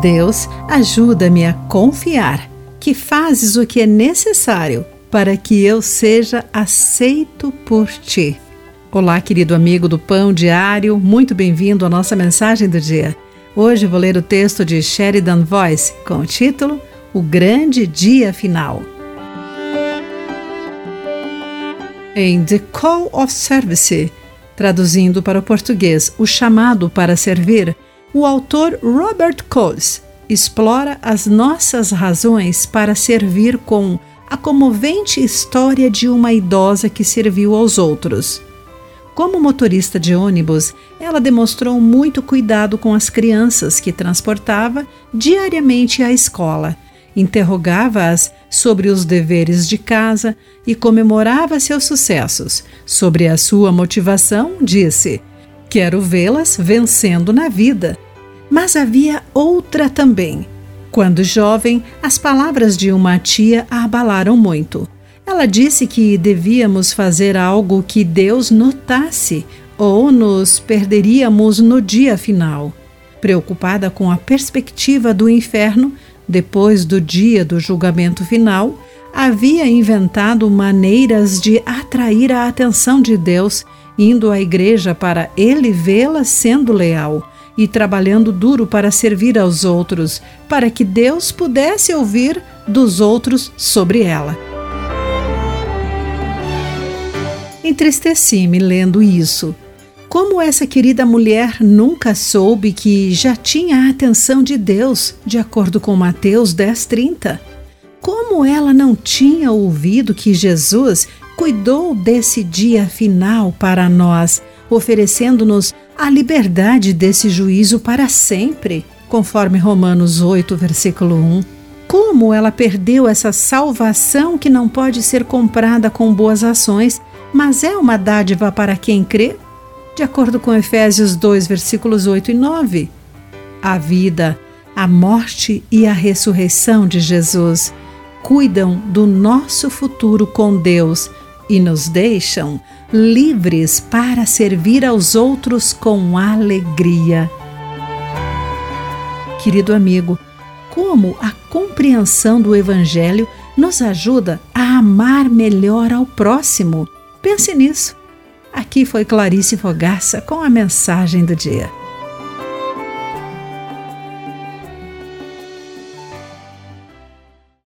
Deus, ajuda-me a confiar que fazes o que é necessário para que eu seja aceito por ti. Olá, querido amigo do Pão Diário, muito bem-vindo à nossa mensagem do dia. Hoje vou ler o texto de Sheridan Voice com o título O Grande Dia Final. Em The Call of Service, traduzindo para o português O Chamado para Servir, o autor Robert Coles explora as nossas razões para servir com a comovente história de uma idosa que serviu aos outros. Como motorista de ônibus, ela demonstrou muito cuidado com as crianças que transportava diariamente à escola. Interrogava-as sobre os deveres de casa e comemorava seus sucessos. Sobre a sua motivação, disse: Quero vê-las vencendo na vida. Mas havia outra também. Quando jovem, as palavras de uma tia a abalaram muito. Ela disse que devíamos fazer algo que Deus notasse ou nos perderíamos no dia final. Preocupada com a perspectiva do inferno, depois do dia do julgamento final, havia inventado maneiras de atrair a atenção de Deus, indo à igreja para ele vê-la sendo leal e trabalhando duro para servir aos outros, para que Deus pudesse ouvir dos outros sobre ela. Entristeci-me lendo isso. Como essa querida mulher nunca soube que já tinha a atenção de Deus, de acordo com Mateus 10:30? Como ela não tinha ouvido que Jesus cuidou desse dia final para nós, oferecendo-nos a liberdade desse juízo para sempre, conforme Romanos 8, versículo 1. Como ela perdeu essa salvação que não pode ser comprada com boas ações, mas é uma dádiva para quem crê? De acordo com Efésios 2, versículos 8 e 9. A vida, a morte e a ressurreição de Jesus cuidam do nosso futuro com Deus e nos deixam livres para servir aos outros com alegria. Querido amigo, como a compreensão do Evangelho nos ajuda a amar melhor ao próximo? Pense nisso. Aqui foi Clarice Fogaça com a mensagem do dia.